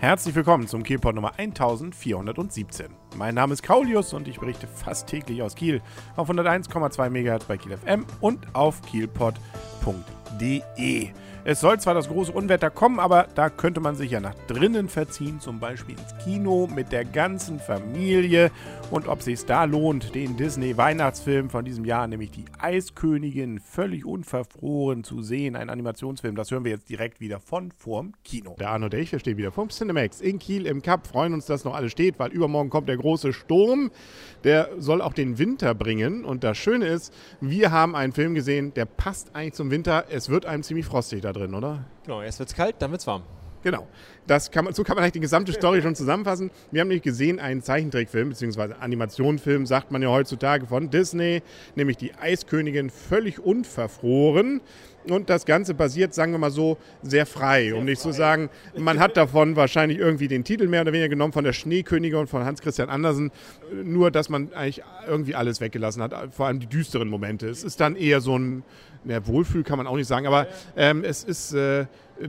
Herzlich willkommen zum Kielpot Nummer 1417. Mein Name ist Kaulius und ich berichte fast täglich aus Kiel auf 101,2 MHz bei Kiel FM und auf kielpot.de. Es soll zwar das große Unwetter kommen, aber da könnte man sich ja nach drinnen verziehen, zum Beispiel ins Kino mit der ganzen Familie. Und ob sich da lohnt, den Disney-Weihnachtsfilm von diesem Jahr, nämlich die Eiskönigin, völlig unverfroren zu sehen, ein Animationsfilm, das hören wir jetzt direkt wieder von vorm Kino. Der Arno und ich, wir stehen wieder vom Cinemax in Kiel im Cup, freuen uns, dass noch alles steht, weil übermorgen kommt der große Sturm. Der soll auch den Winter bringen. Und das Schöne ist, wir haben einen Film gesehen, der passt eigentlich zum Winter. Es wird einem ziemlich frostig da drin, oder? Genau, erst wird's kalt, dann wird's warm. Genau. Das kann man, so kann man eigentlich die gesamte Story schon zusammenfassen. Wir haben nämlich gesehen einen Zeichentrickfilm, beziehungsweise Animationfilm, sagt man ja heutzutage von Disney, nämlich die Eiskönigin völlig unverfroren. Und das Ganze basiert, sagen wir mal so, sehr frei. Um nicht zu sagen, man hat davon wahrscheinlich irgendwie den Titel mehr oder weniger genommen von der Schneekönigin und von Hans Christian Andersen. Nur, dass man eigentlich irgendwie alles weggelassen hat, vor allem die düsteren Momente. Es ist dann eher so ein, ja, Wohlfühl kann man auch nicht sagen, aber ähm, es ist äh,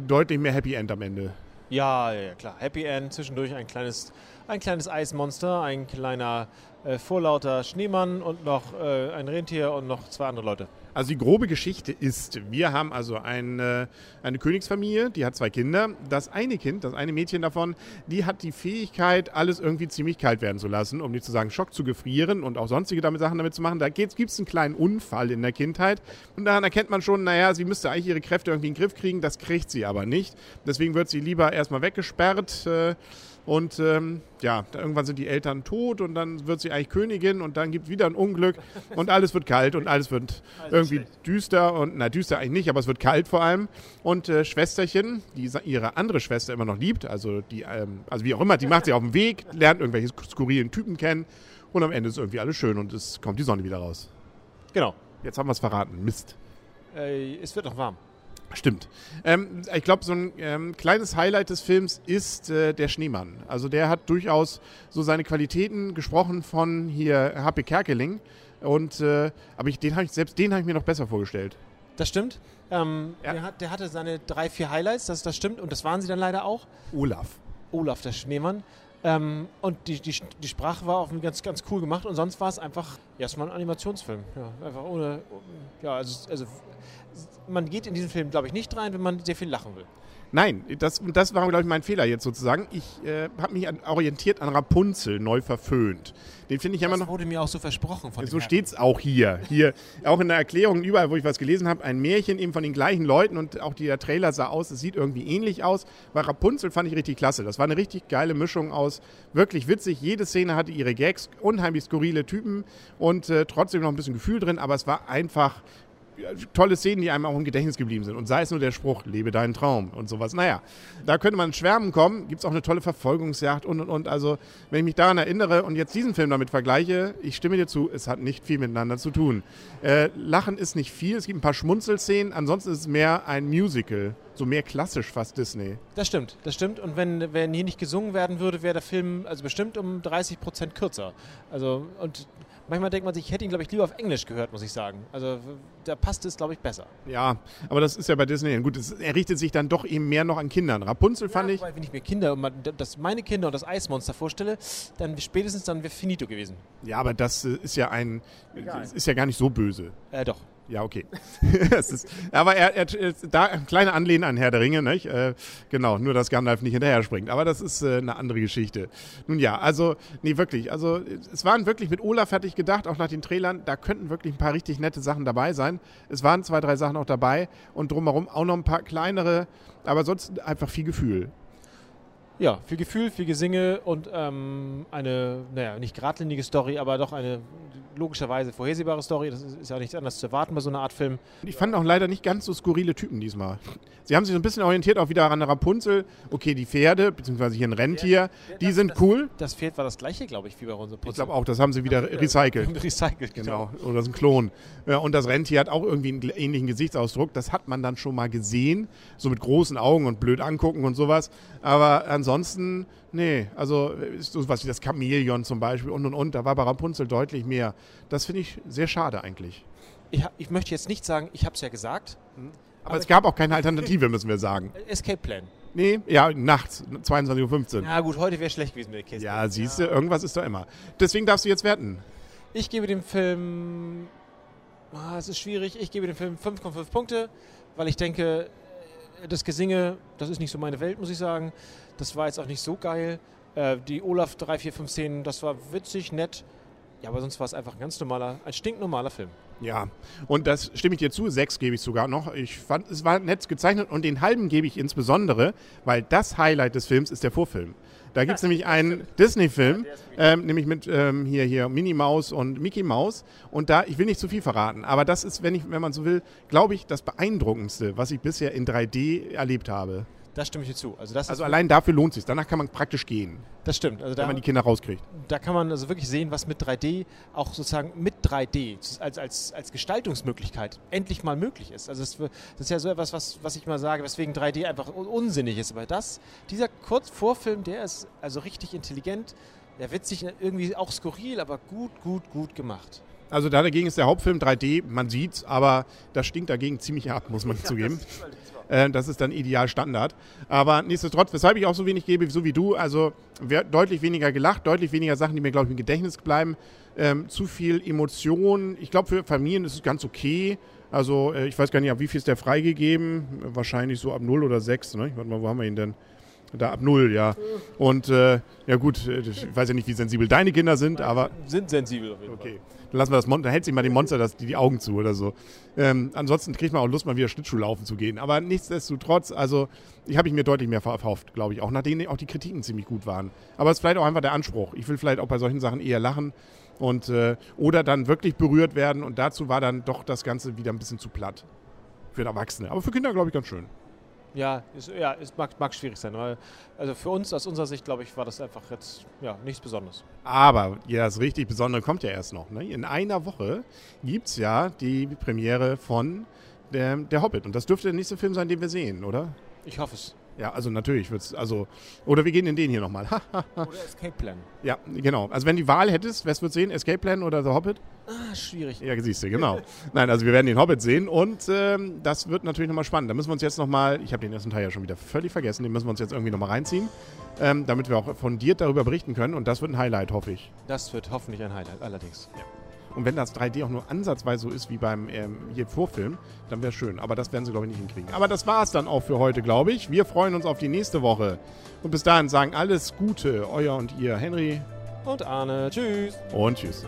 deutlich mehr Happy End am Ende. Ja, ja, klar. Happy End, zwischendurch ein kleines, ein kleines Eismonster, ein kleiner äh, vorlauter Schneemann und noch äh, ein Rentier und noch zwei andere Leute. Also die grobe Geschichte ist, wir haben also eine, eine Königsfamilie, die hat zwei Kinder. Das eine Kind, das eine Mädchen davon, die hat die Fähigkeit, alles irgendwie ziemlich kalt werden zu lassen, um nicht zu sagen Schock zu gefrieren und auch sonstige damit Sachen damit zu machen. Da gibt es einen kleinen Unfall in der Kindheit und daran erkennt man schon, naja, sie müsste eigentlich ihre Kräfte irgendwie in den Griff kriegen, das kriegt sie aber nicht. Deswegen wird sie lieber erstmal weggesperrt. Äh, und ähm, ja, irgendwann sind die Eltern tot und dann wird sie eigentlich Königin und dann gibt es wieder ein Unglück und alles wird kalt und alles wird alles irgendwie schlecht. düster und na düster eigentlich nicht, aber es wird kalt vor allem. Und äh, Schwesterchen, die ihre andere Schwester immer noch liebt, also die, ähm, also wie auch immer, die macht sie auf dem Weg, lernt irgendwelche skurrilen Typen kennen und am Ende ist irgendwie alles schön und es kommt die Sonne wieder raus. Genau. Jetzt haben wir es verraten. Mist. Äh, es wird noch warm. Stimmt. Ähm, ich glaube, so ein ähm, kleines Highlight des Films ist äh, der Schneemann. Also der hat durchaus so seine Qualitäten gesprochen von hier H.P. Kerkeling. Und äh, aber ich, den hab ich, selbst den habe ich mir noch besser vorgestellt. Das stimmt. Ähm, ja. der, hat, der, hatte seine drei, vier Highlights, das, das stimmt. Und das waren sie dann leider auch. Olaf. Olaf, der Schneemann. Ähm, und die, die, die Sprache war auch ganz, ganz cool gemacht und sonst war es einfach erstmal ein Animationsfilm. Ja, einfach ohne. Ja, also, also man geht in diesen Film, glaube ich, nicht rein, wenn man sehr viel lachen will. Nein, das, das war, glaube ich, mein Fehler jetzt sozusagen. Ich äh, habe mich an, orientiert an Rapunzel, neu verföhnt. Den finde ich das immer noch. Das wurde mir auch so versprochen. Von so steht es auch hier. Hier, auch in der Erklärung, überall, wo ich was gelesen habe, ein Märchen eben von den gleichen Leuten und auch der Trailer sah aus, es sieht irgendwie ähnlich aus. Weil Rapunzel fand ich richtig klasse. Das war eine richtig geile Mischung aus wirklich witzig. Jede Szene hatte ihre Gags, unheimlich skurrile Typen und äh, trotzdem noch ein bisschen Gefühl drin, aber es war einfach tolle Szenen, die einem auch im Gedächtnis geblieben sind. Und sei es nur der Spruch, lebe deinen Traum und sowas. Naja, da könnte man schwärmen kommen. Gibt es auch eine tolle Verfolgungsjagd und und und. Also, wenn ich mich daran erinnere und jetzt diesen Film damit vergleiche, ich stimme dir zu, es hat nicht viel miteinander zu tun. Äh, Lachen ist nicht viel, es gibt ein paar Schmunzelszenen, ansonsten ist es mehr ein Musical. So mehr klassisch fast Disney. Das stimmt, das stimmt. Und wenn, wenn hier nicht gesungen werden würde, wäre der Film also bestimmt um 30 Prozent kürzer. Also, und manchmal denkt man sich, ich hätte ihn, glaube ich, lieber auf Englisch gehört, muss ich sagen. Also da passt es, glaube ich, besser. Ja, aber das ist ja bei Disney. Gut, es, er richtet sich dann doch eben mehr noch an Kindern. Rapunzel fand ja, ich. Weil, wenn ich mir Kinder, das meine Kinder und das Eismonster vorstelle, dann spätestens dann wäre finito gewesen. Ja, aber das äh, ist ja ein, Egal. ist ja gar nicht so böse. Äh, doch. Ja, okay. ist, aber er, er, da ein kleiner Anlehnen an Herr der Ringe, nicht? Äh, genau, nur dass Gandalf nicht hinterher springt. Aber das ist äh, eine andere Geschichte. Nun ja, also, nee, wirklich. Also, es waren wirklich mit Olaf fertig gedacht, auch nach den Trailern. Da könnten wirklich ein paar richtig nette Sachen dabei sein. Es waren zwei, drei Sachen auch dabei und drumherum auch noch ein paar kleinere, aber sonst einfach viel Gefühl. Ja, viel Gefühl, viel Gesinge und ähm, eine, naja, nicht geradlinige Story, aber doch eine logischerweise vorhersehbare Story. Das ist ja nichts anderes zu erwarten bei so einer Art Film. Ich fand auch leider nicht ganz so skurrile Typen diesmal. Sie haben sich so ein bisschen orientiert auch wieder an Rapunzel. Okay, die Pferde, beziehungsweise hier ein Rentier, ja, die das, sind das, cool. Das Pferd war das gleiche, glaube ich, wie bei Rapunzel. Ich glaube auch, das haben sie wieder recycelt. recycelt, genau. genau. Oder das ist ein Klon. Ja, und das Rentier hat auch irgendwie einen ähnlichen Gesichtsausdruck. Das hat man dann schon mal gesehen. So mit großen Augen und blöd angucken und sowas. Aber ansonsten Nee, also so was wie das Chamäleon zum Beispiel und und und, da war bei Rapunzel deutlich mehr. Das finde ich sehr schade eigentlich. Ich, ich, möchte jetzt nicht sagen, ich habe es ja gesagt. Aber, aber, es gab auch keine Alternative, müssen wir sagen. Escape Plan. Nee, ja, nachts, 22.15 Uhr. Ja gut, heute wäre schlecht gewesen mit der Kiste. Ja, siehst du, irgendwas ist da immer. Deswegen darfst du jetzt werten. Ich gebe dem Film. Ah, es ist schwierig. Ich gebe dem Film 5,5 Punkte, weil ich denke, das Gesinge, das ist nicht so meine Welt, muss ich sagen. Das war jetzt auch nicht so geil. Äh, die Olaf 3, 4, 5 Szenen, das war witzig, nett. Ja, aber sonst war es einfach ein ganz normaler, ein stinknormaler Film. Ja, und das stimme ich dir zu. Sechs gebe ich sogar noch. Ich fand, es war nett gezeichnet und den halben gebe ich insbesondere, weil das Highlight des Films ist der Vorfilm. Da gibt es nämlich einen Disney-Film, ähm, nämlich mit ähm, hier, hier Minnie Maus und Mickey Maus. Und da, ich will nicht zu viel verraten, aber das ist, wenn, ich, wenn man so will, glaube ich, das Beeindruckendste, was ich bisher in 3D erlebt habe. Das stimme ich dir zu. Also, das Also allein dafür lohnt es sich. Danach kann man praktisch gehen, das stimmt. Also wenn da, man die Kinder rauskriegt. da kann man also wirklich sehen, was mit 3D auch sozusagen mit 3D als, als, als Gestaltungsmöglichkeit endlich mal möglich ist. Also das, ist ja so etwas, was, was ich mal sage, weswegen 3D einfach un- unsinnig ist. Aber das, dieser Kurzvorfilm, der ist also richtig intelligent, der witzig, irgendwie auch skurril, aber gut, gut, gut gemacht. Also da dagegen ist der Hauptfilm 3D, man sieht's, aber das stinkt dagegen ziemlich ab, muss man zugeben. Äh, das ist dann ideal Standard. Aber nichtsdestotrotz, weshalb ich auch so wenig gebe, so wie du, also deutlich weniger gelacht, deutlich weniger Sachen, die mir, glaube ich, im Gedächtnis bleiben. Ähm, zu viel Emotion. Ich glaube, für Familien ist es ganz okay. Also äh, ich weiß gar nicht, ab wie viel ist der freigegeben? Wahrscheinlich so ab 0 oder 6. Ne? Warte mal, wo haben wir ihn denn? Da ab 0, ja. Und äh, ja gut, äh, ich weiß ja nicht, wie sensibel deine Kinder sind, aber Sind sensibel auf jeden Okay. Dann lassen wir das Monster, dann hält sich mal dem Monster das, die, die Augen zu oder so. Ähm, ansonsten kriegt man auch Lust, mal wieder Schlittschuh laufen zu gehen. Aber nichtsdestotrotz, also ich habe ich mir deutlich mehr verkauft, glaube ich. Auch nachdem auch die Kritiken ziemlich gut waren. Aber es ist vielleicht auch einfach der Anspruch. Ich will vielleicht auch bei solchen Sachen eher lachen und äh, oder dann wirklich berührt werden. Und dazu war dann doch das Ganze wieder ein bisschen zu platt. Für Erwachsene. Aber für Kinder, glaube ich, ganz schön. Ja, ist, ja, es mag, mag schwierig sein. Weil, also für uns, aus unserer Sicht, glaube ich, war das einfach jetzt ja, nichts Besonderes. Aber ja, das richtig Besondere kommt ja erst noch. Ne? In einer Woche gibt es ja die Premiere von der, der Hobbit. Und das dürfte der nächste Film sein, den wir sehen, oder? Ich hoffe es. Ja, also natürlich wird's, also, oder wir gehen in den hier nochmal. Oder Escape Plan. ja, genau. Also wenn die Wahl hättest, was würdest du sehen? Escape Plan oder The Hobbit? Ah, schwierig. Ja, siehst du, genau. Nein, also wir werden den Hobbit sehen und ähm, das wird natürlich nochmal spannend. Da müssen wir uns jetzt nochmal, ich habe den ersten Teil ja schon wieder völlig vergessen, den müssen wir uns jetzt irgendwie nochmal reinziehen, ähm, damit wir auch fundiert darüber berichten können und das wird ein Highlight, hoffe ich. Das wird hoffentlich ein Highlight, allerdings. Und wenn das 3D auch nur ansatzweise so ist wie beim ähm, hier Vorfilm, dann wäre schön. Aber das werden sie, glaube ich, nicht hinkriegen. Aber das war es dann auch für heute, glaube ich. Wir freuen uns auf die nächste Woche. Und bis dahin sagen alles Gute, euer und ihr, Henry Und Arne, tschüss. und tschüss.